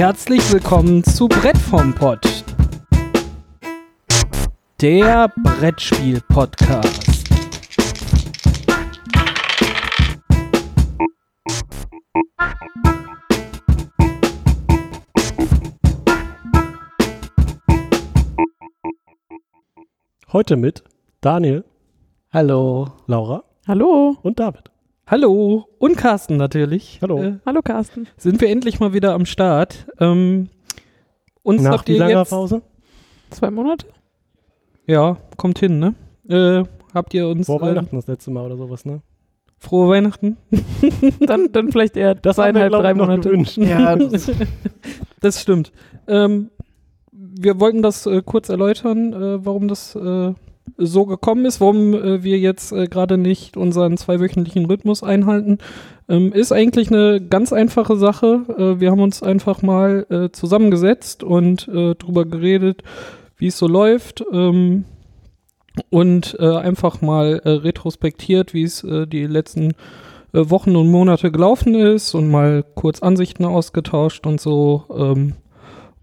Herzlich willkommen zu Brett vom Pott. Der Brettspiel-Podcast. Heute mit Daniel, Hallo. Laura Hallo. und David. Hallo. Und Carsten natürlich. Hallo. Äh, Hallo Carsten. sind wir endlich mal wieder am Start. Ähm, uns Nach wie langer Pause? Zwei Monate? Ja, kommt hin, ne? Äh, habt ihr uns Vor äh, Weihnachten das letzte Mal oder sowas, ne? frohe Weihnachten? Dann, dann vielleicht eher Das haben wir, zweieinhalb, glaub drei Monate. Ja, das, das stimmt. Ähm, wir wollten das äh, kurz erläutern, äh, warum das äh, so gekommen ist, warum äh, wir jetzt äh, gerade nicht unseren zweiwöchentlichen Rhythmus einhalten. Ähm, ist eigentlich eine ganz einfache Sache. Äh, wir haben uns einfach mal äh, zusammengesetzt und äh, drüber geredet, wie es so läuft. Ähm, und äh, einfach mal retrospektiert, wie es die letzten Wochen und Monate gelaufen ist und mal kurz Ansichten ausgetauscht und so ähm,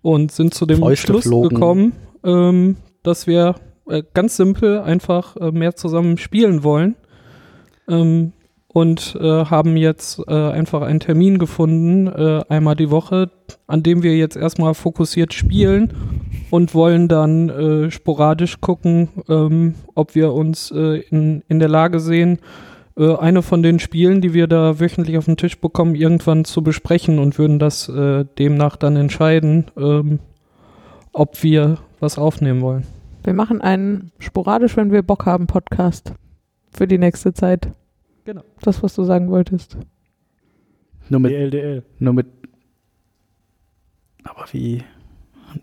und sind zu dem Schluss gekommen, ähm, dass wir äh, ganz simpel einfach äh, mehr zusammen spielen wollen ähm, und äh, haben jetzt äh, einfach einen Termin gefunden, äh, einmal die Woche, an dem wir jetzt erstmal fokussiert spielen und wollen dann sporadisch gucken, ähm, ob wir uns in, in der Lage sehen, eine von den Spielen, die wir da wöchentlich auf den Tisch bekommen, irgendwann zu besprechen und würden das demnach dann entscheiden, ähm, ob wir was aufnehmen wollen. Wir machen einen sporadisch, wenn wir Bock haben, Podcast. Für die nächste Zeit. Genau. Das, was du sagen wolltest. Nur mit, DLDL. nur mit. Aber wie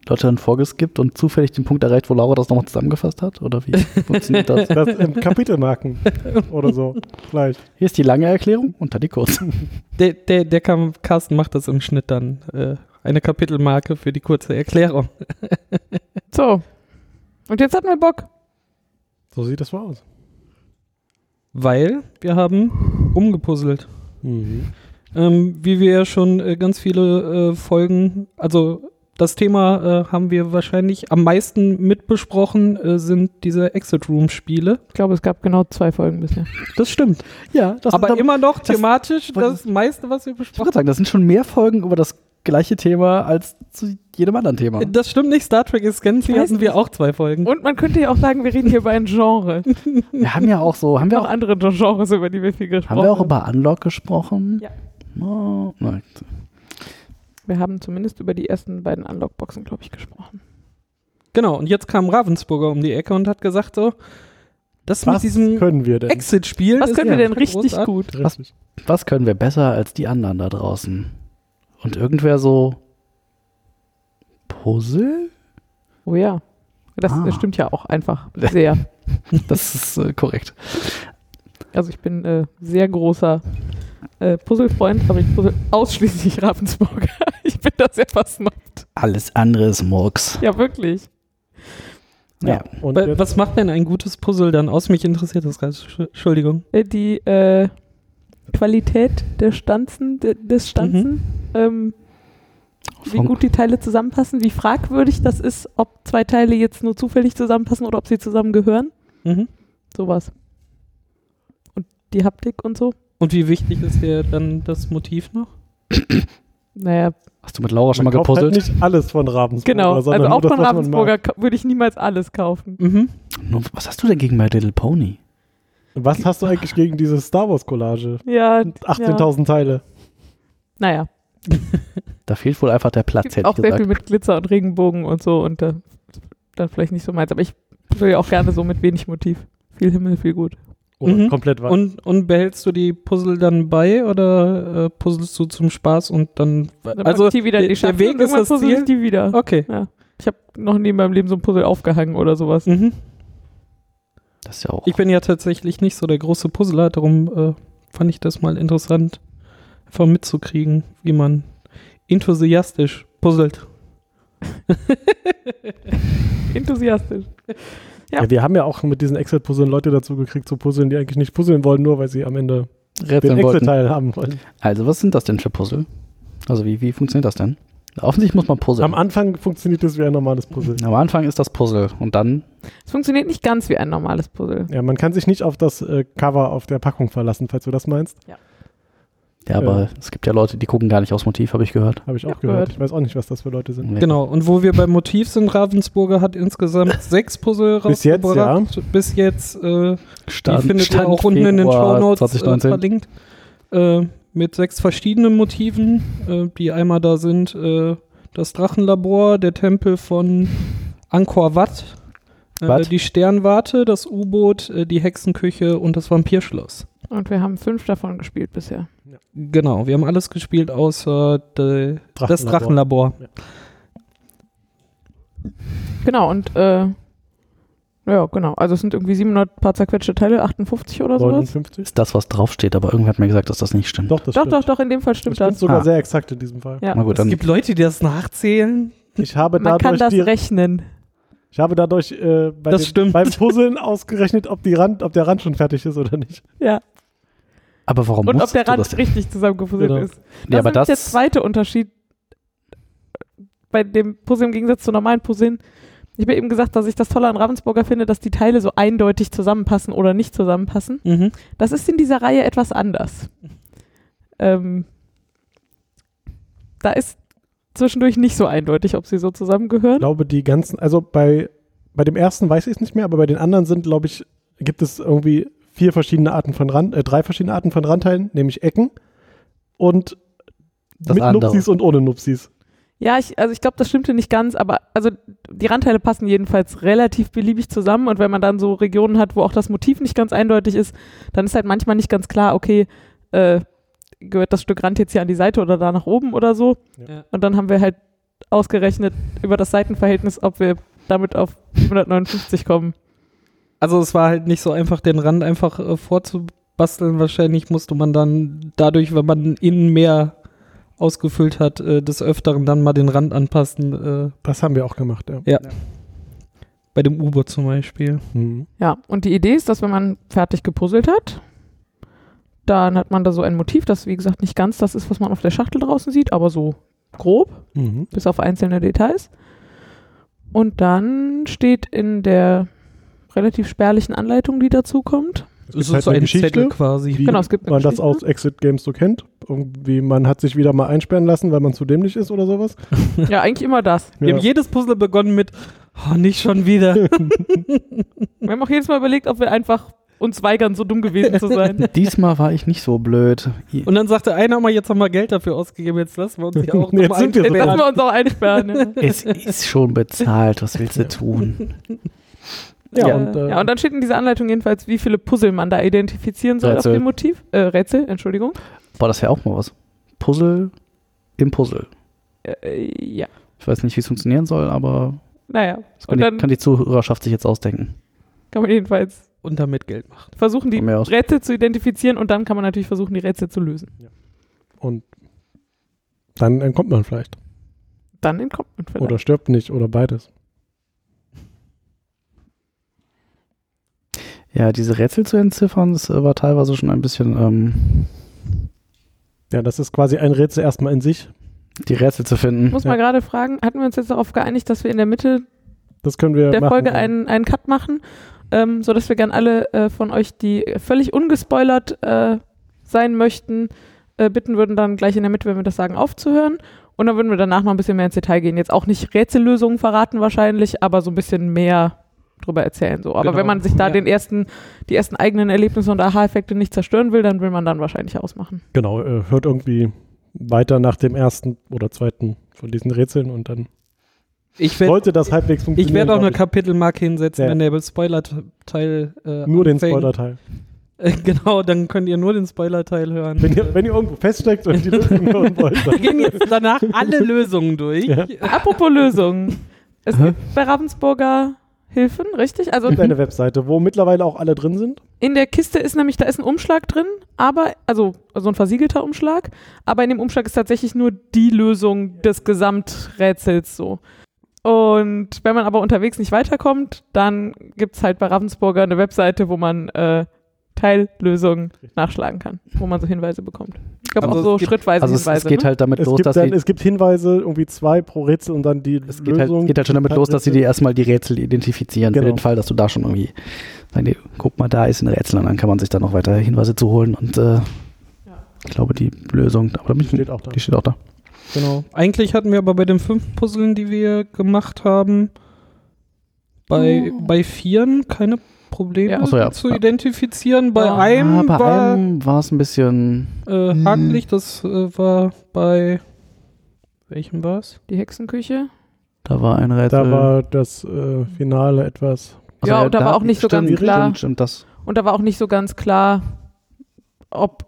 Leute dann vorgeskippt und zufällig den Punkt erreicht, wo Laura das nochmal zusammengefasst hat? Oder wie funktioniert das? Das im Kapitelmarken oder so. Vielleicht. Hier ist die lange Erklärung und dann die kurze. Der, der, der kam, Carsten macht das im Schnitt dann. Äh, eine Kapitelmarke für die kurze Erklärung. So. Und jetzt hatten wir Bock. So sieht das mal aus. Weil wir haben umgepuzzelt. Mhm. Ähm, wie wir ja schon äh, ganz viele äh, Folgen, also das Thema äh, haben wir wahrscheinlich am meisten mitbesprochen, äh, sind diese Exit Room Spiele. Ich glaube, es gab genau zwei Folgen bisher. Das stimmt. Ja, das Aber ist immer noch das- thematisch das, meiste, was wir Ich besprochen würde sagen, das sind schon mehr Folgen über das gleiche Thema als zu jedem anderen Thema. haben. Das stimmt nicht. Star Trek Ascendancy Ich weiß hatten wir auch zwei Folgen. Und man könnte ja auch sagen, wir reden hier über ein Genre. Wir haben ja auch so, haben wir Noch auch, andere Genres, über die wir viel gesprochen haben wir auch über Unlock gesprochen? Ja. Oh, nein. Wir haben zumindest über die ersten beiden Unlock-Boxen, glaube ich, gesprochen. Genau. Und jetzt kam Ravensburger um die Ecke und hat gesagt so, das mit Was diesem können wir denn? Exit-Spiel Was ist können wir denn richtig großartig. gut? Richtig. Was können wir besser als die anderen da draußen? Und irgendwer so Puzzle? Oh ja. Das, Ah. stimmt ja auch einfach sehr. Das ist äh, korrekt. Also ich bin äh, sehr großer äh, Puzzlefreund, aber ich puzzle ausschließlich Ravensburger. ich bin da sehr versnobbt. Alles andere ist Murks. Ja, wirklich. Ja. Und Wa- jetzt, Was macht denn ein gutes Puzzle dann aus? Mich interessiert das gerade. Sch- Entschuldigung. Äh, die äh, Qualität der Stanzen, de, des Stanzen, ähm, wie gut die Teile zusammenpassen, wie fragwürdig das ist, ob zwei Teile jetzt nur zufällig zusammenpassen oder ob sie zusammengehören. Mhm. Sowas. Und die Haptik und so. Und wie wichtig ist dir dann das Motiv noch? Naja, Hast du mit Laura schon man mal halt gepuzzelt? nicht alles von Ravensburger. genau. sondern Also nur auch das, von Ravensburger würde ich niemals alles kaufen. Mhm. Nur, was hast du denn gegen My Little Pony? Was hast du eigentlich gegen diese Star Wars Collage? Ja, 18.000 Teile. naja. Da fehlt wohl einfach der Platz, Gibt hätte auch ich sehr viel gesagt. mit Glitzer und Regenbogen und so und äh, dann vielleicht nicht so meins. Aber ich will ja auch gerne so mit wenig Motiv. Viel Himmel, viel gut. Oder Mhm. komplett weiß. Und, und behältst du die Puzzle dann bei oder äh, puzzelst du zum Spaß und dann. Dann also die wieder die der Schachtel Weg ist das puzzle ich Ziel. die wieder. Okay. Ich habe noch nie in meinem Leben so ein Puzzle aufgehangen oder sowas. Mhm. Das ist ja auch. Ich bin ja tatsächlich nicht so der große Puzzler, darum äh, fand ich das mal interessant, einfach mitzukriegen, wie man enthusiastisch puzzelt. Enthusiastisch. Ja. Ja, wir haben ja auch mit diesen Excel-Puzzeln Leute dazu gekriegt zu puzzeln, die eigentlich nicht puzzeln wollen, nur weil sie am Ende den Rätseln wollten. Excel-Teil haben wollen. Also, was sind das denn für Puzzle? Also, wie, wie funktioniert das denn? Offensichtlich muss man puzzeln. Am Anfang funktioniert das wie ein normales Puzzle. Am Anfang ist das Puzzle und dann Es funktioniert nicht ganz wie ein normales Puzzle. Ja, man kann sich nicht auf das äh, Cover auf der Packung verlassen, falls du das meinst. Ja, aber Ja. es gibt ja Leute, die gucken gar nicht aufs Motiv, habe ich gehört. Habe ich auch Ja, gehört. gehört. Ich weiß auch nicht, was das für Leute sind. Nee. Genau, und wo wir beim Motiv sind, Ravensburger hat insgesamt sechs Puzzle Bis jetzt, rausgebracht. Bis jetzt, äh, die Stand, findet ihr Stand auch unten in den Show Notes äh, 2019. verlinkt. Äh, mit sechs verschiedenen Motiven, äh, die einmal da sind. Äh, das Drachenlabor, der Tempel von Angkor Wat, äh, die Sternwarte, das U-Boot, äh, die Hexenküche und das Vampirschloss. Und wir haben fünf davon gespielt bisher. Genau, wir haben alles gespielt außer de, das Drachenlabor. Drachenlabor. Genau, und äh, ja, genau. Also es sind irgendwie 700 paar zerquetschte Teile, 58 oder sowas. 59? ist das, was draufsteht, aber irgendwer hat mir gesagt, dass das nicht stimmt. Doch, das Doch, stimmt. doch, doch, in dem Fall Das stimmt stimmt das. sogar Ah. sehr exakt in diesem Fall. Ja. Na gut, Es dann gibt Leute, die das nachzählen. Ich habe Man kann dadurch, das die, rechnen. ich habe dadurch äh, bei Das den, stimmt. beim Puzzeln ausgerechnet, ob, die Rand, ob der Rand schon fertig ist oder nicht. Ja. aber warum Und ob der Rand das? richtig zusammengefummelt Genau. ist. Ja, aber ist nämlich der das zweite Unterschied bei dem Puzzle im Gegensatz zu normalen Puzzeln. Ich habe eben gesagt, dass ich das Tolle an Ravensburger finde, dass die Teile so eindeutig zusammenpassen oder nicht zusammenpassen. Mhm. Das ist in dieser Reihe etwas anders. Ähm, da ist zwischendurch nicht so eindeutig, ob sie so Ich zusammengehören. glaube, die ganzen, also bei, bei dem ersten weiß ich es nicht mehr, aber bei den anderen sind, glaube ich, gibt es irgendwie vier verschiedene Arten von Rand, äh, drei verschiedene Arten von Randteilen, nämlich Ecken und Das mit andere. Nupsis und ohne Nupsis. Ja, ich, also ich glaube, das stimmte nicht ganz, aber also die Randteile passen jedenfalls relativ beliebig zusammen und wenn man dann so Regionen hat, wo auch das Motiv nicht ganz eindeutig ist, dann ist halt manchmal nicht ganz klar, okay, äh, gehört das Stück Rand jetzt hier an die Seite oder da nach oben oder so. Ja. Und dann haben wir halt ausgerechnet über das Seitenverhältnis, ob wir damit auf 759 kommen. Also es war halt nicht so einfach, den Rand einfach äh, vorzubasteln. Wahrscheinlich musste man dann dadurch, wenn man innen mehr ausgefüllt hat, äh, des Öfteren dann mal den Rand anpassen. Äh, Das haben wir auch gemacht, ja. ja. Bei dem U-Boot zum Beispiel. Mhm. Ja, und die Idee ist, dass wenn man fertig gepuzzelt hat, dann hat man da so ein Motiv, das wie gesagt nicht ganz das ist, was man auf der Schachtel draußen sieht, aber so grob. Mhm. bis auf einzelne Details. Und dann steht in der relativ spärlichen Anleitung, die dazu kommt. Es Es gibt halt so eine ein Geschichte, Zettel quasi. wie Genau, es gibt man das aus Exit Games so kennt. Irgendwie, man hat sich wieder mal einsperren lassen, weil man zu dämlich ist oder sowas. Ja, eigentlich immer das. Wir Ja. haben jedes Puzzle begonnen mit, oh, nicht schon wieder. Wir haben auch jedes Mal überlegt, ob wir einfach uns weigern, so dumm gewesen zu sein. Diesmal war ich nicht so blöd. Und dann sagte einer mal, jetzt haben wir Geld dafür ausgegeben, jetzt lassen wir uns hier auch Jetzt sind wir so lassen wir uns auch einsperren. Ja. es ist schon bezahlt, was willst du tun? Ja, Ja, und, äh, ja, und dann steht in dieser Anleitung jedenfalls, wie viele Puzzle man da identifizieren soll Rätsel. auf dem Motiv. Äh, Rätsel, Entschuldigung. Boah, das wäre auch mal was. Puzzle im Puzzle. Äh, ja, Ich weiß nicht, wie es funktionieren soll, aber naja. das kann, Und die, kann die Zuhörerschaft sich jetzt ausdenken. kann man jedenfalls Und damit Geld machen. versuchen, die. Rätsel zu identifizieren und dann kann man natürlich versuchen, die Rätsel zu lösen. und dann entkommt man vielleicht. Dann entkommt man vielleicht. Oder stirbt nicht oder beides. Ja, diese Rätsel zu entziffern, das äh, war teilweise schon ein bisschen ähm, Ja, das ist quasi ein Rätsel erstmal in sich. die Rätsel zu finden. Ich muss mal gerade fragen, hatten wir uns jetzt darauf geeinigt, dass wir in der Mitte Das können wir der machen. Folge einen, einen Cut machen, ähm, sodass wir gern alle äh, von euch, die völlig ungespoilert äh, sein möchten, äh, bitten würden, dann gleich in der Mitte, wenn wir das sagen, aufzuhören. Und dann würden wir danach noch ein bisschen mehr ins Detail gehen. Jetzt auch nicht Rätsellösungen verraten wahrscheinlich, aber so ein bisschen mehr drüber erzählen. So. Aber Genau. wenn man sich da Ja. den ersten, die ersten eigenen Erlebnisse und Aha-Effekte nicht zerstören will, dann will man dann wahrscheinlich ausmachen. Genau, äh, hört irgendwie weiter nach dem ersten oder zweiten von diesen Rätseln und dann Ich werde sollte das halbwegs funktionieren. ich werd auch eine glaub Kapitelmarke hinsetzen, Ja. wenn der Spoiler-Teil äh, Nur den anfängt. Spoiler-Teil. Äh, genau, dann könnt ihr nur den Spoiler-Teil hören. Wenn ihr, wenn ihr irgendwo feststeckt und die Lösung hören wollt, wir gehen jetzt danach alle Lösungen durch. Ja. Apropos Lösungen. Es gibt bei Ravensburger Hilfen, richtig? Also gibt eine Webseite, wo mittlerweile auch alle drin sind. In der Kiste ist nämlich, da ist ein Umschlag drin, aber, also so ein versiegelter Umschlag, aber in dem Umschlag ist tatsächlich nur die Lösung des Gesamträtsels so. Und wenn man aber unterwegs nicht weiterkommt, dann gibt es halt bei Ravensburger eine Webseite, wo man äh, Teillösungen nachschlagen kann, wo man so Hinweise bekommt. Ich glaube Also auch so es gibt- schrittweise Also es, Hinweise. es geht ne? halt damit Es los, gibt, dass dann, sie, es gibt Hinweise, irgendwie zwei pro Rätsel und dann die es geht halt, Lösung. geht halt schon damit los, dass sie dir erstmal die Rätsel identifizieren, für Genau. den Fall, dass du da schon irgendwie, sagen die, guck mal, da ist ein Rätsel und dann kann man sich dann noch weiter Hinweise zu holen und äh, ich glaube, die Lösung, aber da ich, steht auch da. die steht auch da. Genau. Eigentlich hatten wir aber bei den fünf Puzzeln, die wir gemacht haben, bei, Oh. bei vieren keine Probleme Ja. So, ja. zu identifizieren. Bei Ja. einem Ah, bei war einem war es ein bisschen, äh, hakelig, das äh, war bei welchem war es? Die Hexenküche. da war ein Rätsel. Da war das äh, Finale etwas. Also, Ja, und da war auch nicht so ganz klar. Stimmt, stimmt, das. Und da war auch nicht so ganz klar, ob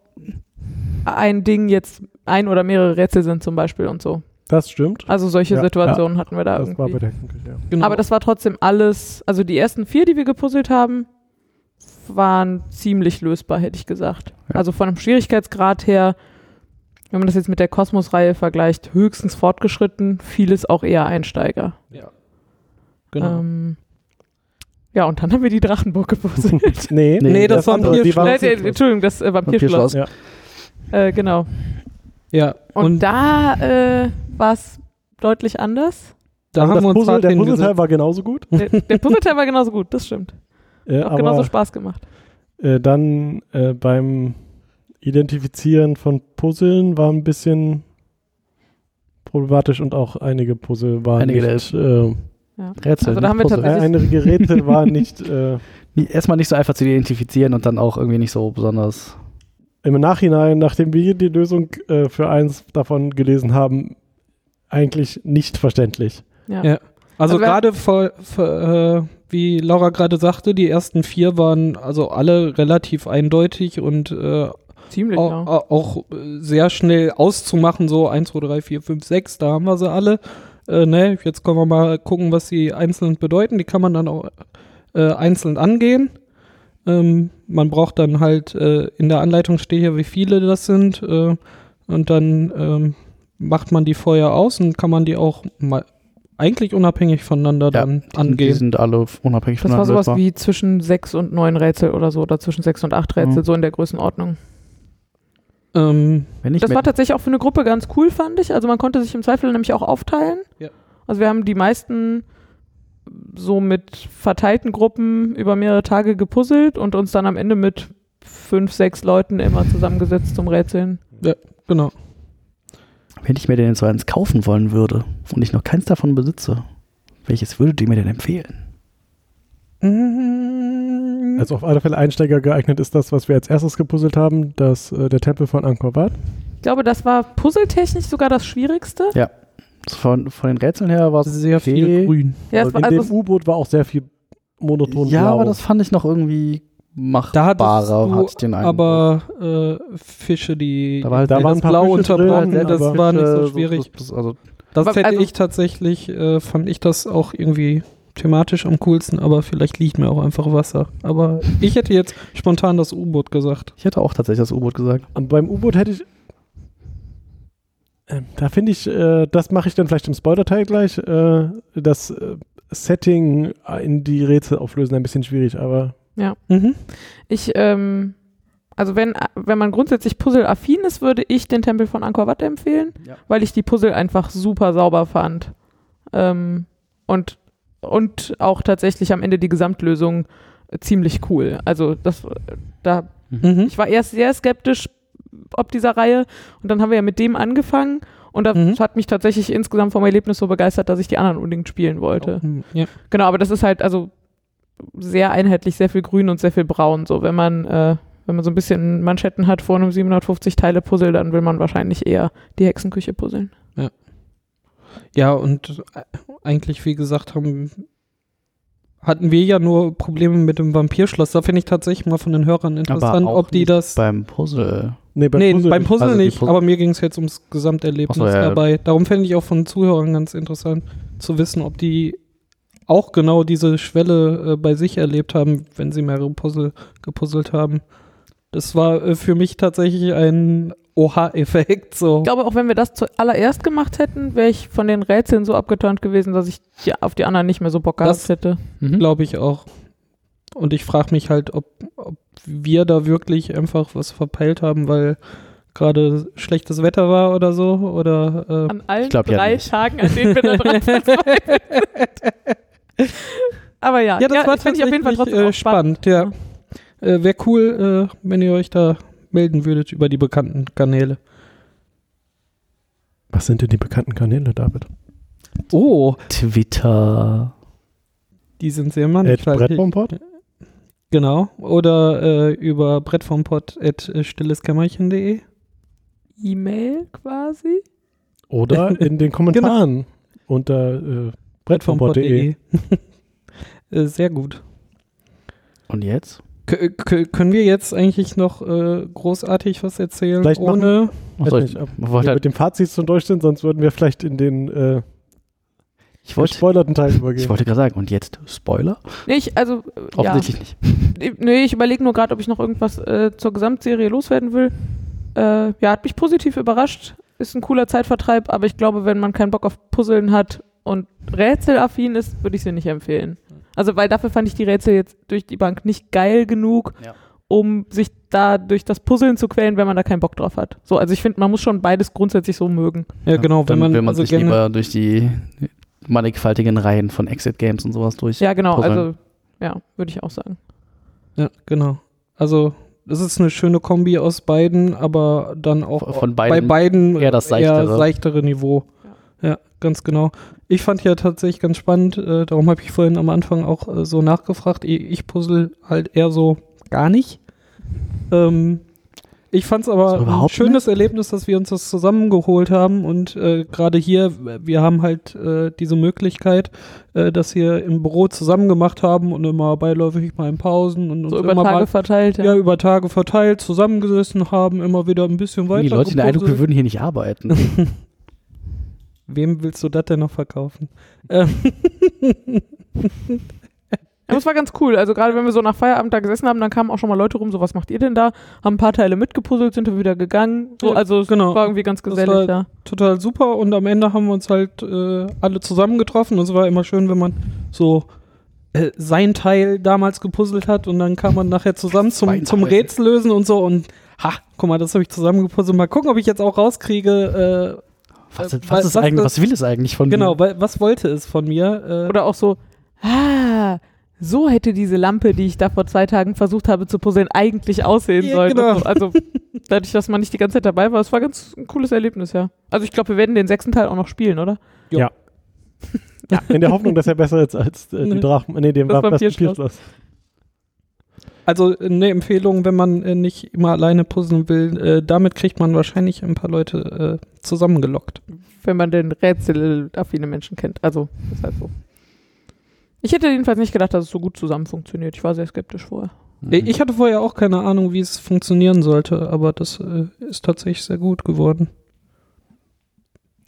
ein Ding jetzt ein oder mehrere Rätsel sind zum Beispiel und so. Das stimmt. Also solche Ja, Situationen hatten wir da Das war bei irgendwie. der Hexenküche, ja. Genau. Aber das war trotzdem alles, also die ersten vier, die wir gepuzzelt haben, waren ziemlich lösbar, hätte ich gesagt. Ja. Also von dem Schwierigkeitsgrad her, wenn man das jetzt mit der Kosmos-Reihe vergleicht, höchstens fortgeschritten, vieles auch eher Einsteiger. genau. Ähm, ja, und dann haben wir die Drachenburg gepuzzelt. Nee, Nee, das war ein andere, die war äh, äh, Entschuldigung, das äh, Vampirschloss. Vampirschloss. Ja. Äh, genau. Ja, Und, und, da äh, war es deutlich anders. da Also haben das wir uns Puzzle, der Puzzleteil war genauso gut. Der, der Puzzleteil war genauso gut, das stimmt. Äh, Hat genauso Spaß gemacht. äh, dann äh, beim Identifizieren von Puzzeln war ein bisschen problematisch und auch einige Puzzle waren Einige nicht, äh, Ja. Rätsel. Also da haben wir nicht Puzzle. tatsächlich- einige Rätsel waren nicht äh, Nie- Erstmal nicht so einfach zu identifizieren und dann auch irgendwie nicht so besonders. Im Nachhinein, nachdem wir die Lösung äh, für eins davon gelesen haben, eigentlich nicht verständlich. Ja. Ja. Also, Also gerade vor, vor, äh, wie Laura gerade sagte, die ersten vier waren also alle relativ eindeutig und äh, Ziemlich, auch, ja. au- auch äh, sehr schnell auszumachen, so 1, 2, 3, 4, 5, 6, da haben wir sie alle. Äh, ne, jetzt können wir mal gucken, was sie einzeln bedeuten. Die kann man dann auch äh, einzeln angehen. Ähm, man braucht dann halt, äh, in der Anleitung steht ja, wie viele das sind. Äh, und dann ähm, macht man die vorher aus und kann man die auch mal eigentlich unabhängig voneinander dann die, die angehen. sind alle unabhängig Das war voneinander sowas lösbar. wie zwischen sechs und neun Rätsel oder so, oder zwischen sechs und acht Rätsel, Mhm. so in der Größenordnung. Ähm, Wenn ich Das war tatsächlich auch für eine Gruppe ganz cool, fand ich. Also man konnte sich im Zweifel nämlich auch aufteilen. Ja. Also wir haben die meisten so mit verteilten Gruppen über mehrere Tage gepuzzelt und uns dann am Ende mit fünf, sechs Leuten immer zusammengesetzt zum Rätseln. genau. wenn ich mir den so eins kaufen wollen würde und ich noch keins davon besitze, welches würdet ihr mir denn empfehlen? Mhm. Also auf alle Fälle Einsteiger geeignet ist das, was wir als erstes gepuzzelt haben, das, äh, der Tempel von Angkor Wat. Ich glaube, das war puzzletechnisch sogar das Schwierigste. So Von, von den Rätseln her war es sehr viel grün. Ja, es In war, dem also, U-Boot war auch sehr viel monoton Ja, blau. aber das fand ich noch irgendwie Da machbarer, du hatte ich den Eindruck. aber äh, Fische, die Da war halt Da waren Blau unterbrochen, drin, das war nicht so schwierig. das- das- Also, Das hätte also- ich tatsächlich, äh, fand ich das auch irgendwie thematisch am coolsten, aber vielleicht liegt mir auch einfach Wasser. Aber ich hätte jetzt spontan das U-Boot gesagt. ich hätte auch tatsächlich das U-Boot gesagt. Und beim U-Boot hätte ich. Ähm, da finde ich, äh, das mache ich dann vielleicht im Spoiler-Teil gleich, äh, das äh, Setting in die Rätsel auflösen ein bisschen schwierig, aber Mhm. ich, ähm, also wenn, wenn man grundsätzlich Puzzle-affin ist, würde ich den Tempel von Angkor Wat empfehlen, Ja. weil ich die Puzzle einfach super sauber fand. Ähm, und, und auch tatsächlich am Ende die Gesamtlösung äh, ziemlich cool. Also das, äh, da Mhm. Ich war erst sehr skeptisch ob dieser Reihe und dann haben wir ja mit dem angefangen und das Mhm. hat mich tatsächlich insgesamt vom Erlebnis so begeistert, dass ich die anderen unbedingt spielen wollte. Mhm. Ja. Genau, aber das ist halt also sehr einheitlich, sehr viel grün und sehr viel braun. So, wenn man, äh, wenn man so ein bisschen Manschetten hat vor einem 750 Teile Puzzle, dann will man wahrscheinlich eher die Hexenküche puzzeln. ja, und äh, eigentlich, wie gesagt, haben, hatten wir ja nur Probleme mit dem Vampirschloss. Da finde ich tatsächlich mal von den Hörern interessant, auch ob die nicht das. beim Puzzle. Nee, beim nee, Puzzle beim nicht. Puzzle Also nicht, Puzzle- aber mir ging es jetzt ums Gesamterlebnis so, ja, ja. dabei. Darum fände ich auch von Zuhörern ganz interessant zu wissen, ob die auch genau diese Schwelle äh, bei sich erlebt haben, wenn sie mehrere Puzzle gepuzzelt haben. Das war äh, für mich tatsächlich ein Oha-Effekt. So. Ich glaube, auch wenn wir das zuallererst gemacht hätten, wäre ich von den Rätseln so abgeturnt gewesen, dass ich die, auf die anderen nicht mehr so Bock gehabt hätte. Glaube ich auch. Und ich frage mich halt, ob, ob wir da wirklich einfach was verpeilt haben, weil gerade schlechtes Wetter war oder so oder äh, An allen Ich glaub ja drei nicht. Tagen, an denen wir da dran sind. Aber ja, ja, das war finde ich auf jeden Fall tatsächlich, trotzdem äh, auch spannend. spannend, ja. Äh, Wäre cool, äh, wenn ihr euch da melden würdet über die bekannten Kanäle. Was sind denn die bekannten Kanäle, David? Oh, Twitter. die sind sehr mannigfaltig. Brettbombpot? Genau. Oder äh, über brettvompod at äh, stilleskämmerchen.de. E-Mail quasi. Oder in den Kommentaren unter äh, brettbombpot.de. äh, sehr gut. Und jetzt? K k- können wir jetzt eigentlich noch äh, großartig was erzählen, Vielleicht machen- ohne Weiß Achso, nicht, ich, ob wir mit dem Fazit schon durch sind, sonst würden wir vielleicht in den äh, ich wollte, gespoilerten Teil übergehen. ich wollte gerade sagen, und jetzt Spoiler? Nee, ich, also, äh, ja. Offensichtlich nicht. Ich- Nee, ich überlege nur gerade, ob ich noch irgendwas äh, zur Gesamtserie loswerden will. Äh, ja, hat mich positiv überrascht. Ist ein cooler Zeitvertreib, aber ich glaube, wenn man keinen Bock auf Puzzeln hat und rätselaffin ist, würde ich sie nicht empfehlen. Also, weil dafür fand ich die Rätsel jetzt durch die Bank nicht geil genug, Ja. um sich da durch das Puzzeln zu quälen, wenn man da keinen Bock drauf hat. So, also ich finde, man muss schon beides grundsätzlich so mögen. ja genau, wenn Dann man, will man also sich gerne, lieber durch die mannigfaltigen Reihen von Exit-Games und sowas durch. Ja, genau, Puzzeln. also ja, würde ich auch sagen. ja genau. Also das ist eine schöne Kombi aus beiden, aber dann auch Von bei beiden beiden eher das eher seichtere. seichtere Niveau. Ja. ganz genau. Ich fand ja tatsächlich ganz spannend, äh, darum habe ich vorhin am Anfang auch äh, so nachgefragt. Ich, ich puzzle halt eher so gar nicht. Ähm, ich fand es aber ein überhaupt schönes Erlebnis, dass wir uns das zusammengeholt haben und äh, gerade hier, wir haben halt äh, diese Möglichkeit, äh, dass wir im Büro zusammen gemacht haben und immer beiläufig mal in Pausen und So uns über immer Tage mal verteilt, ja. über Tage verteilt zusammengesessen haben, immer wieder ein bisschen weiter. die Leute den Eindruck, wir würden hier nicht arbeiten. Wem willst du das denn noch verkaufen? Aber es war ganz cool. Also gerade wenn wir so nach Feierabend da gesessen haben, dann kamen auch schon mal Leute rum, so was macht ihr denn da? Haben ein paar Teile mitgepuzzelt, sind dann wieder gegangen. So, also es genau. war irgendwie ganz gesellig, ja. total super und am Ende haben wir uns halt äh, alle zusammengetroffen und es war immer schön, wenn man so äh, sein Teil damals gepuzzelt hat und dann kam man nachher zusammen zum, zum. Rätsel lösen und so und ha, guck mal, das habe ich zusammengepuzzelt. Mal gucken, ob ich jetzt auch rauskriege, Was, Äh, was, ist was- eigentlich, was- will es eigentlich von äh, genau, mir? weil, was wollte es von mir? Äh, Oder auch so, ah, so hätte diese Lampe, die ich da vor zwei Tagen versucht habe zu puzzeln, eigentlich aussehen Ja, sollen. genau. Und so. Also dadurch, dass man nicht die ganze Zeit dabei war, es war ganz ein cooles Erlebnis, ja. Also ich glaube, wir werden den sechsten Teil auch noch spielen, oder? In der Hoffnung, dass er besser ist als äh, die Nee. Drachen, nee, dem Das. Vampirschloss. Also eine Empfehlung, wenn man äh, nicht immer alleine puzzeln will, äh, damit kriegt man wahrscheinlich ein paar Leute äh, zusammengelockt. Wenn man den rätselaffine Menschen kennt. Also, ist halt so. Ich hätte jedenfalls nicht gedacht, dass es so gut zusammen funktioniert. Ich war sehr skeptisch vorher. Äh, Ich hatte vorher auch keine Ahnung, wie es funktionieren sollte, aber das äh, ist tatsächlich sehr gut geworden.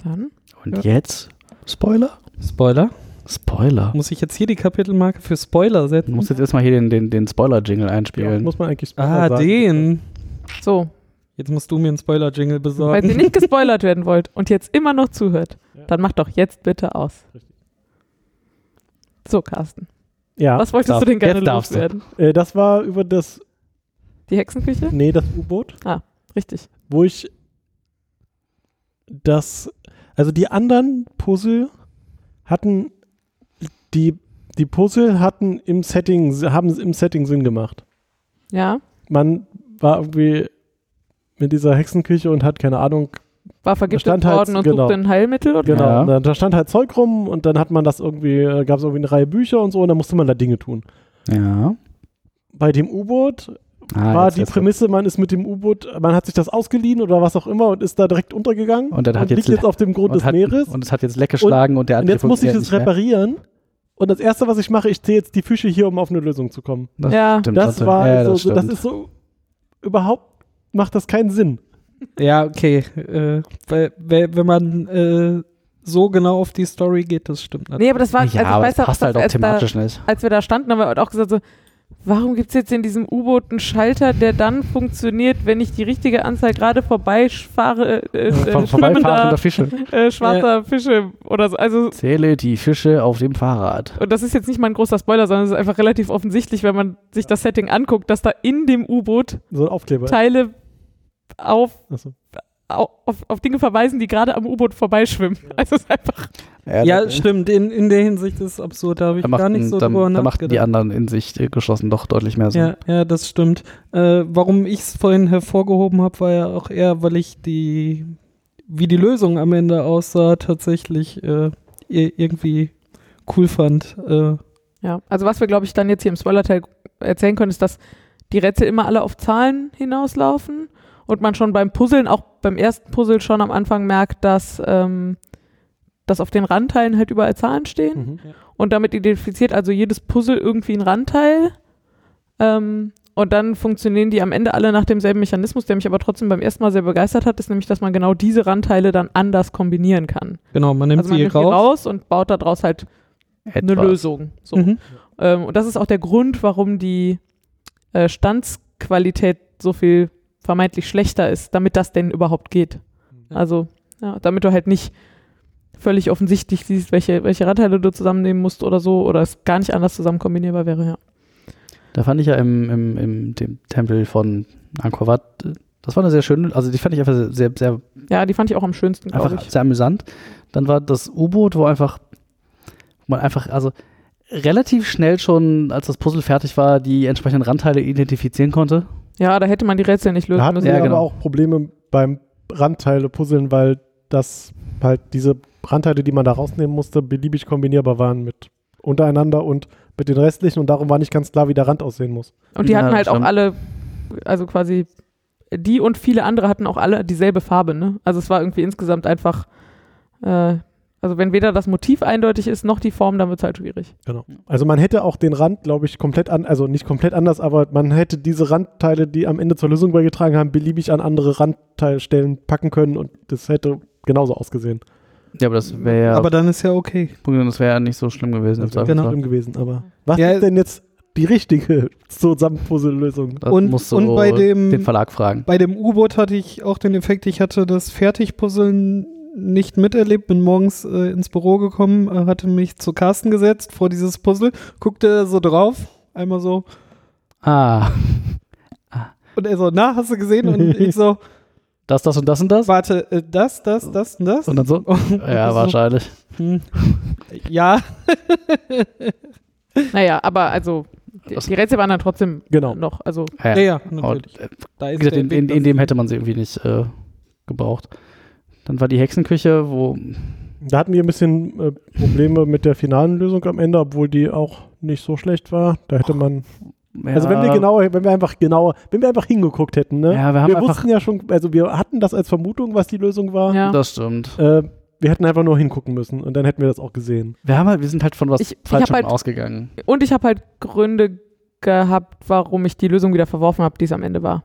Dann? Und jetzt Spoiler? Spoiler? Spoiler. Muss ich jetzt hier die Kapitelmarke für Spoiler Du setzen? musst jetzt erstmal hier den, den, den Spoiler-Jingle Ja, einspielen. muss man eigentlich ah, sagen. den. So, Jetzt musst du mir einen Spoiler-Jingle besorgen. ihr nicht gespoilert werden wollt und jetzt immer noch zuhört, Ja. dann macht doch jetzt bitte aus. Richtig. So, Carsten. Ja, Was wolltest darf- du denn gerne loswerden? äh, das war über das, Die Hexenküche? nee, das U-Boot, Richtig. wo ich das, also die anderen Puzzle hatten, die, die Puzzle hatten im Setting, haben im Setting Sinn gemacht. Ja, Man war irgendwie in dieser Hexenküche und hat keine Ahnung, war vergiftet halt- worden und genau. suchte ein Heilmittel. Oder? Genau, Ja. und dann, da stand halt Zeug rum und dann hat man das irgendwie, äh, gab es irgendwie eine Reihe Bücher und so und dann musste man da Dinge tun. Ja. Bei dem U-Boot Ah, war die Prämisse, man ist mit dem U-Boot, man hat sich das ausgeliehen oder was auch immer und ist da direkt untergegangen Und dann hat liegt jetzt- jetzt auf dem Grund und, des hat, Meeres. und es hat jetzt leck geschlagen und, der Und andere jetzt muss ich es mehr. reparieren. Und das erste, was ich mache, ich zähle jetzt die Fische hier, um auf eine Lösung zu kommen. Das Ja. stimmt, Das war ja, so, das, so, das ist so, überhaupt macht das keinen Sinn. Ja, okay. Äh, weil, wenn man äh, so genau auf die Story geht, das stimmt Nee, aber das war, ja, also ich aber weiß das auch, passt halt auch als, da, thematisch nicht. als wir da standen, haben wir halt auch gesagt so, warum gibt es jetzt in diesem U-Boot einen Schalter, der dann funktioniert, wenn ich die richtige Anzahl gerade vorbeifahre, äh, äh, Vor- schwimmender, Vorbeifahrender Fische. äh, schwarzer Fische oder so. Also Zähle die Fische auf dem Fahrrad. und das ist jetzt nicht mal ein großer Spoiler, sondern es ist einfach relativ offensichtlich, wenn man sich das Setting anguckt, dass da in dem U-Boot So. Teile auf, au- auf, auf Dinge verweisen, die gerade am U-Boot vorbeischwimmen. Also es ist einfach. Ja, da- stimmt. In, in der Hinsicht ist es absurd. Da habe ich Da, gar nicht so da, drüber da machten die anderen in sich geschlossen doch deutlich mehr Sinn. Ja, ja, das stimmt. Äh, warum ich es vorhin hervorgehoben habe, war ja auch eher, weil ich die, wie die Lösung am Ende aussah, tatsächlich äh, ir- irgendwie cool fand. Äh, Ja, also was wir, glaube ich, dann jetzt hier im Spoiler-Teil erzählen können, ist, dass die Rätsel immer alle auf Zahlen hinauslaufen und man schon beim Puzzeln, auch beim ersten Puzzle schon am Anfang merkt, dass, ähm, dass auf den Randteilen halt überall Zahlen stehen Mhm. und damit identifiziert also jedes Puzzle irgendwie ein Randteil. Ähm, und dann funktionieren die am Ende alle nach demselben Mechanismus, der mich aber trotzdem beim ersten Mal sehr begeistert hat, ist nämlich, dass man genau diese Randteile dann anders kombinieren kann. genau, man nimmt also man sie nimmt raus. raus und baut daraus halt eine Etwas. Lösung. So. Mhm. Ähm, und das ist auch der Grund, warum die äh, Standsqualität so viel vermeintlich schlechter ist, damit das denn überhaupt geht. Also, ja, damit du halt nicht völlig offensichtlich siehst, welche, welche Randteile du zusammennehmen musst oder so, oder es gar nicht anders zusammen kombinierbar wäre, ja. Da fand ich ja im, im, im dem Tempel von Angkor Wat, äh, das war eine sehr schöne, also die fand ich einfach sehr, sehr, sehr, Ja, die fand ich auch am schönsten, glaube einfach ich. sehr amüsant. Dann war das U-Boot, wo einfach, wo man einfach, also relativ schnell schon, als das Puzzle fertig war, die entsprechenden Randteile identifizieren konnte. Ja, da hätte man die Rätsel nicht lösen Da hatten müssen. wir Ja, aber genau. auch Probleme beim Randteile-Puzzeln, weil das halt diese Randteile, die man da rausnehmen musste, beliebig kombinierbar waren mit untereinander und mit den restlichen und darum war nicht ganz klar, wie der Rand aussehen muss. Und die Ja, hatten halt auch stimmt. alle, also quasi, die und viele andere hatten auch alle dieselbe Farbe, ne? Also es war irgendwie insgesamt einfach, äh, also wenn weder das Motiv eindeutig ist, noch die Form, dann wird es halt schwierig. Genau. Also man hätte auch den Rand, glaube ich, komplett an, also nicht komplett anders, aber man hätte diese Randteile, die am Ende zur Lösung beigetragen haben, beliebig an andere Randteilstellen packen können und das hätte genauso ausgesehen. Ja, aber das wäre ja, Aber dann ist ja okay. das wäre ja nicht so schlimm gewesen. im Das wäre Genau. Schlimm gewesen. Aber was Ja, ist denn jetzt die richtige Zusammenpuzzle-Lösung? Das Und- musst du und bei dem- den Verlag fragen. Bei dem U-Boot hatte ich auch den Effekt, ich hatte das Fertigpuzzeln nicht miterlebt, bin morgens äh, ins Büro gekommen, äh, hatte mich zu Carsten gesetzt vor dieses Puzzle, guckte so drauf, einmal so, Ah, und er so, na, hast du gesehen? Und ich so, das, das und das und das? warte, äh, das, das, das und das? Und dann so? Ja, so, wahrscheinlich. hm. Ja, Naja, aber also, die, Rätsel waren dann trotzdem Genau. noch, also, Ja, ja, ja, Und, natürlich. äh, Da wie ist gesagt, der in, Weg, in, in dem hätte man sie irgendwie nicht äh, gebraucht. Dann war die Hexenküche, wo Da hatten wir ein bisschen äh, Probleme mit der finalen Lösung am Ende, obwohl die auch nicht so schlecht war. Da hätte man, also wenn wir ja, genau, wenn wir einfach genau, wenn wir einfach hingeguckt hätten, ne? Ja, wir haben einfach- wussten ja schon, also wir hatten das als Vermutung, was die Lösung war. ja. Das stimmt. Äh, wir hätten einfach nur hingucken müssen und dann hätten wir das auch gesehen. Wir, haben halt, wir sind halt von was Ich- Falschem halt- ausgegangen. Und ich habe halt Gründe gehabt, warum ich die Lösung wieder verworfen habe, die es am Ende war.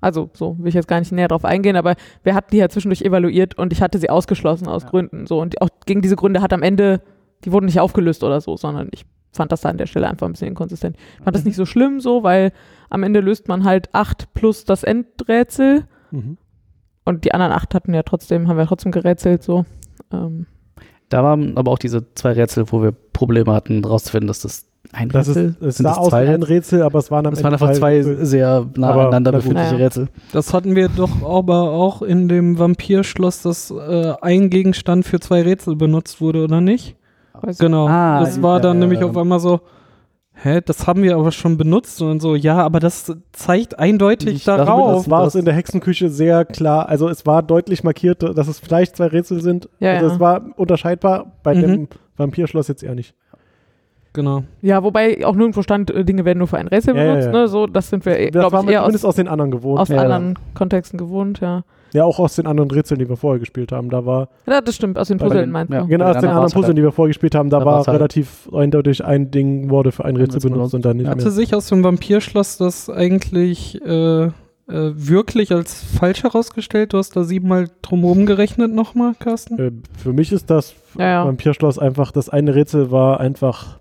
Also, so will ich jetzt gar nicht näher drauf eingehen, aber wir hatten die ja zwischendurch evaluiert und ich hatte sie ausgeschlossen aus Gründen. So, und auch gegen diese Gründe hat am Ende, die wurden nicht aufgelöst oder so, sondern ich fand das da an der Stelle einfach ein bisschen inkonsistent. Ich fand das nicht so schlimm so, weil am Ende löst man halt acht plus das Endrätsel Mhm. und die anderen acht hatten ja trotzdem, haben wir trotzdem gerätselt so. Ähm, Da waren aber auch diese zwei Rätsel, wo wir Probleme hatten, rauszufinden, dass das ein Das ist, Rätsel es sind sah das aus wie zwei ein Rätsel, aber es waren am Das Ende waren einfach zwei sehr nah aneinander befindliche Ja. Rätsel. Das hatten wir doch aber auch in dem Vampirschloss, dass äh, ein Gegenstand für zwei Rätsel benutzt wurde, oder nicht? weiß Genau. Ah, das war ja, dann ja, nämlich ja. auf einmal so, hä, das haben wir aber schon benutzt und dann so, ja, aber das zeigt eindeutig darauf. Das war es in der Hexenküche sehr klar. Also es war deutlich markiert, dass es vielleicht zwei Rätsel sind. Ja, also ja. es war unterscheidbar. Bei Mhm. dem Vampirschloss jetzt eher nicht. Genau. Ja, wobei auch nirgendwo stand, äh, Dinge werden nur für ein Rätsel Ja, ja, benutzt, ja. ne? So, das sind wir, Das glaube waren ich, wir eher zumindest aus, aus den anderen gewohnt. aus Ja, anderen Kontexten gewohnt, ja. Ja, auch aus den anderen Rätseln, die wir vorher gespielt haben. Da war, Ja, das stimmt, aus den Puzzeln meinst ja. du. genau, aus den anderen halt- Puzzlen, die wir vorher gespielt haben, da da war halt- relativ eindeutig ein Ding wurde für ein Rätsel benutzt und dann nicht Hatte mehr. sich aus dem Vampirschloss das eigentlich äh, äh, wirklich als falsch herausgestellt? Du hast da siebenmal drumherum gerechnet nochmal, Carsten? Äh, für mich ist das Ja, ja. Vampirschloss einfach, das eine Rätsel war einfach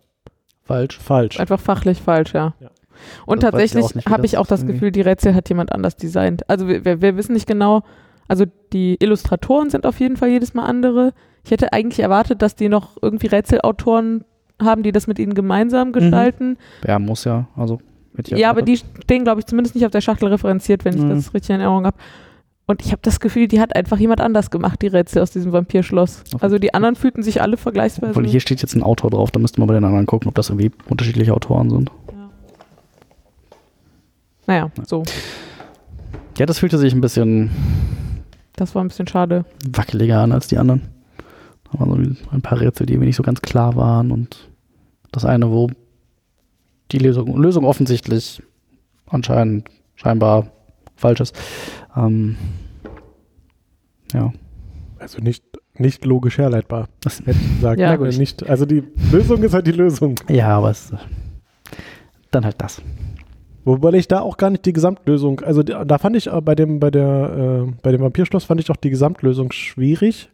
Falsch. falsch. Einfach fachlich falsch, ja. Ja. Und Das weiß ich tatsächlich habe das ich auch das irgendwie- Gefühl, die Rätsel hat jemand anders designt. Also wir, wir, wissen nicht genau, also die Illustratoren sind auf jeden Fall jedes Mal andere. Ich hätte eigentlich erwartet, dass die noch irgendwie Rätselautoren haben, die das mit ihnen gemeinsam gestalten. Ja, muss ja. Also, ich Ja, aber die stehen, glaube ich, zumindest nicht auf der Schachtel referenziert, wenn ich Mhm. das richtig in Erinnerung habe. Und ich habe das Gefühl, die hat einfach jemand anders gemacht, die Rätsel aus diesem Vampirschloss. Also die anderen fühlten sich alle vergleichsweise. Obwohl hier steht jetzt ein Autor drauf, da müsste man bei den anderen gucken, ob das irgendwie unterschiedliche Autoren sind. naja, so. Ja, das fühlte sich ein bisschen Das war ein bisschen schade. wackeliger an als die anderen. Da waren so ein paar Rätsel, die irgendwie nicht so ganz klar waren und das eine, wo die Lösung, Lösung offensichtlich anscheinend scheinbar falsch ist. Ähm, ja. Also nicht, nicht logisch herleitbar, Das, hätte ich gesagt. Ja. Na gut, nicht, also die Lösung ist halt die Lösung. ja, aber es, dann halt das. Wobei ich da auch gar nicht die Gesamtlösung, also da fand ich äh, bei dem, bei der, äh, bei dem Vampirschloss fand ich auch die Gesamtlösung schwierig.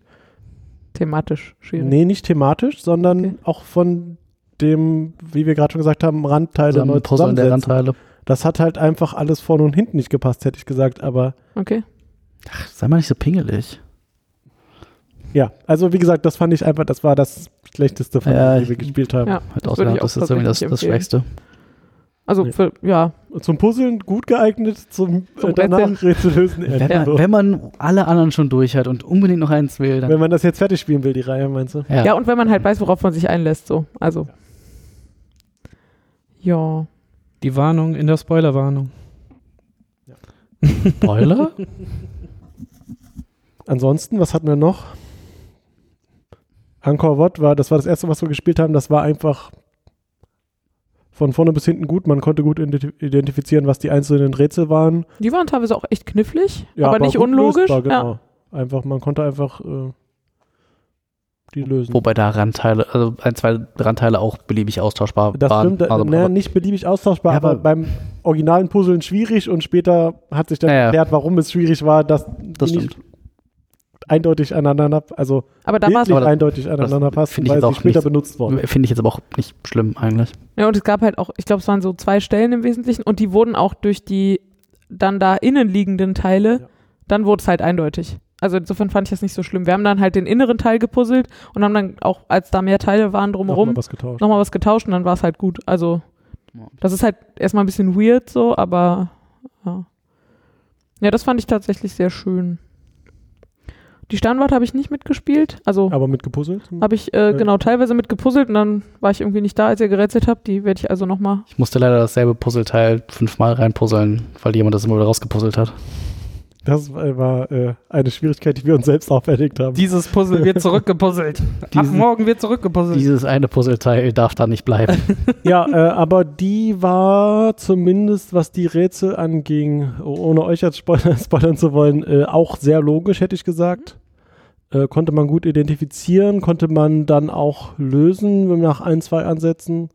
Thematisch schwierig. Nee, nicht thematisch, sondern Okay. auch von dem, wie wir gerade schon gesagt haben, Randteile Also neu Puzzle der zusammensetzen. Randteile. Das hat halt einfach alles vorne und hinten nicht gepasst, hätte ich gesagt. Aber Okay. Ach, sei mal nicht so pingelig. ja, also wie gesagt, das fand ich einfach, das war das schlechteste von Ja, denen, die ich- wir gespielt haben. Ja, Halt das das auch ist irgendwie das, das. Schwächste. Also Nee. für, ja, Zum Puzzeln gut geeignet, zum, Zum äh, danach Rätsel lösen. Wenn, so. wenn man alle anderen schon durch hat und unbedingt noch eins will, dann. Wenn man das jetzt fertig spielen will, die Reihe, meinst du? ja. ja. und wenn man halt weiß, worauf man sich einlässt, so. Also. Ja. Die Warnung in der Spoilerwarnung. Spoiler? Ansonsten, was hatten wir noch? Angkor Wat war, das war das erste, was wir gespielt haben. Das war einfach von vorne bis hinten gut. Man konnte gut identi- identifizieren, was die einzelnen Rätsel waren. Die waren teilweise auch echt knifflig, Ja, aber, nicht gut unlogisch. lösbar, Ja. genau. Einfach, man konnte einfach äh, die lösen. Wobei da Randteile, also ein, zwei Randteile auch beliebig austauschbar Das waren. stimmt, äh, also, naja, aber- nicht beliebig austauschbar, Ja, aber, aber- beim originalen Puzzeln schwierig und später hat sich dann Ja, erklärt, warum es schwierig war, dass das die nicht stimmt. eindeutig aneinander, also Aber da war es wirklich aber das- eindeutig aneinander passen, ich weil sie auch später nicht- benutzt worden. Finde ich jetzt aber auch nicht schlimm eigentlich. Ja, und es gab halt auch, ich glaube, es waren so zwei Stellen im Wesentlichen und die wurden auch durch die dann da innen liegenden Teile, Ja. dann wurde es halt eindeutig. Also insofern fand ich das nicht so schlimm. Wir haben dann halt den inneren Teil gepuzzelt und haben dann auch, als da mehr Teile waren drumherum, Nochmal was getauscht. nochmal was getauscht und dann war es halt gut. Also das ist halt erstmal ein bisschen weird so, aber ja. Ja, das fand ich tatsächlich sehr schön. Die Sternwarte habe ich nicht mitgespielt. Also Aber mit gepuzzelt? habe ich äh, genau teilweise mit gepuzzelt und dann war ich irgendwie nicht da, als ihr gerätselt habt. Die werde ich also nochmal Ich musste leider dasselbe Puzzleteil fünfmal reinpuzzeln, weil jemand das immer wieder rausgepuzzelt hat. Das war äh, eine Schwierigkeit, die wir uns selbst auferlegt haben. Dieses Puzzle wird zurückgepuzzelt. Ab morgen wird zurückgepuzzelt. Dieses eine Puzzleteil darf da nicht bleiben. ja, äh, aber die war zumindest, was die Rätsel anging, ohne euch jetzt Spoiler, spoilern zu wollen, äh, auch sehr logisch, hätte ich gesagt. Äh, konnte man gut identifizieren, konnte man dann auch lösen nach ein, zwei Ansätzen.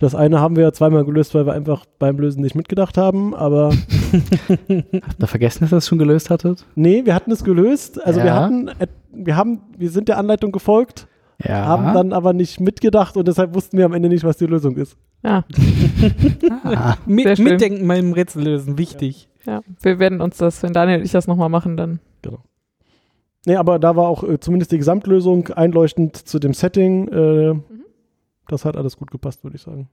Das eine haben wir ja zweimal gelöst, weil wir einfach beim Lösen nicht mitgedacht haben, aber Habt ihr vergessen, dass ihr das schon gelöst hattet? nee, wir hatten es gelöst. Also wir Ja. hatten, et- wir haben, wir sind der Anleitung gefolgt, Ja. haben dann aber nicht mitgedacht und deshalb wussten wir am Ende nicht, was die Lösung ist. Ja, Ah, Mi- Sehr schön. Mitdenken beim Rätsel lösen, wichtig. ja. Wir werden uns das, wenn Daniel und ich das nochmal machen, dann. Nee, aber da war auch äh, zumindest die Gesamtlösung einleuchtend zu dem Setting. Äh, Das hat alles gut gepasst, würde ich sagen.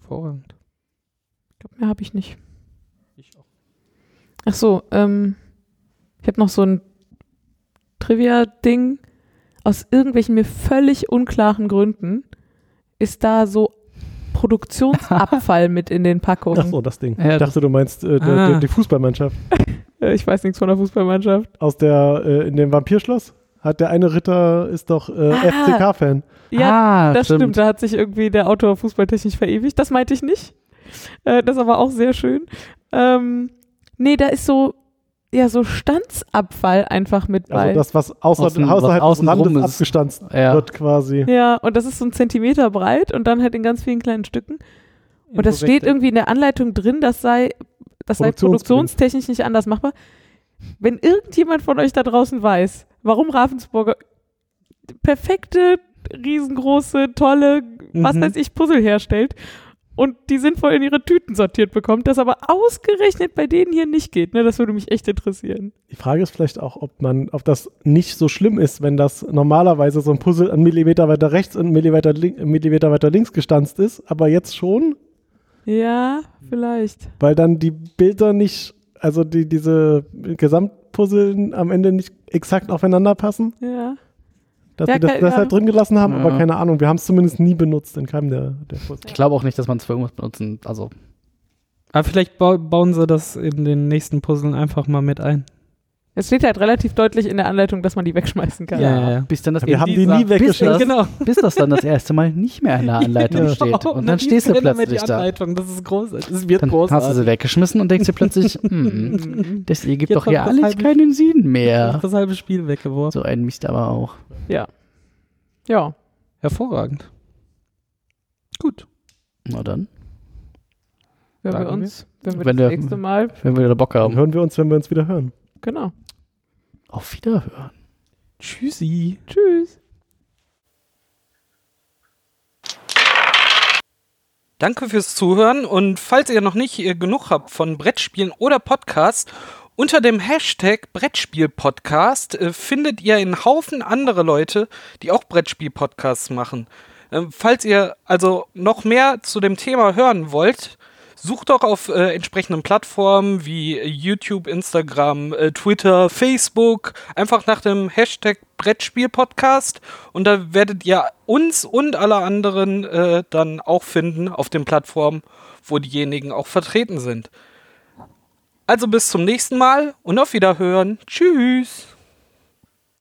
Hervorragend. Ich glaube, mehr habe ich nicht. Ach so, ähm, ich habe noch so ein Trivia-Ding. Aus irgendwelchen mir völlig unklaren Gründen ist da so Produktionsabfall mit in den Packungen. Ach so, das Ding. Ja, ich dachte, du meinst äh, der, Ah. der, die Fußballmannschaft Ich weiß nichts von der Fußballmannschaft. aus der äh, in dem Vampirschloss. Hat der eine Ritter ist doch äh, Ah. FCK-Fan. Ja, Ah, das stimmt. Da hat sich irgendwie der Autor fußballtechnisch verewigt. Das meinte ich nicht. Äh, das ist aber auch sehr schön. Ähm, nee, da ist so, ja, so Standsabfall einfach mit bei. Also das, was außer, Außen- was außerhalb des außen Randes drum ist. abgestanzt Ja. wird quasi. ja, und das ist so ein Zentimeter breit und dann halt in ganz vielen kleinen Stücken. Und das steht irgendwie in der Anleitung drin, das sei, das sei produktionstechnisch nicht anders machbar. Wenn irgendjemand von euch da draußen weiß, warum Ravensburger perfekte riesengroße, tolle, was Mhm. weiß ich, Puzzle herstellt und die sinnvoll in ihre Tüten sortiert bekommt, das aber ausgerechnet bei denen hier nicht geht. Ne? Das würde mich echt interessieren. Die Frage ist vielleicht auch, ob man, ob das nicht so schlimm ist, wenn das normalerweise so ein Puzzle einen Millimeter weiter rechts und einen Millimeter, link, einen Millimeter weiter links gestanzt ist, aber jetzt schon, Ja, vielleicht. weil dann die Bilder nicht, also die, diese Gesamtpuzzle am Ende nicht exakt aufeinander passen, Ja. dass Ja, sie das deshalb ja. drin gelassen haben, Ja. aber keine Ahnung, wir haben es zumindest nie benutzt in keinem der, der Puzzle. Ich glaube auch nicht, dass man es für irgendwas benutzen. Also, Aber vielleicht bau bauen sie das in den nächsten Puzzeln einfach mal mit ein. Es steht halt relativ deutlich in der Anleitung, dass man die wegschmeißen kann. Ja, ja, ja. bis dann das Wir haben die nie bis weggeschickt. das, Genau. bis das dann das erste Mal nicht mehr in der Anleitung Ja. steht. Und dann liest stehst du plötzlich da. Anleitung. Das ist großartig. Das wird Dann großartig. hast du sie weggeschmissen und denkst dir plötzlich, hm, das ergibt Jetzt doch ja das alles halbe- keinen Sinn mehr. Das halbe Spiel weggeworfen. So ein Mist aber auch. Ja. Hervorragend. Gut. Na dann, Wenn wir uns, wenn wir Wenn das wir- nächste Mal, wenn wir wieder Bock Dann haben. hören wir uns, wenn wir uns wieder hören. Genau. Auf Wiederhören. Tschüssi. Tschüss. Danke fürs Zuhören und falls ihr noch nicht äh, genug habt von Brettspielen oder Podcast, unter dem Hashtag Brettspiel-Podcast äh, findet ihr einen Haufen andere Leute, die auch Brettspiel-Podcasts machen. Ähm, falls ihr also noch mehr zu dem Thema hören wollt, sucht doch auf äh, entsprechenden Plattformen wie äh, YouTube, Instagram, äh, Twitter, Facebook einfach nach dem Hashtag Brettspiel-Podcast und da werdet ihr uns und alle anderen äh, dann auch finden auf den Plattformen, wo diejenigen auch vertreten sind. Also bis zum nächsten Mal und auf Wiederhören. Tschüss.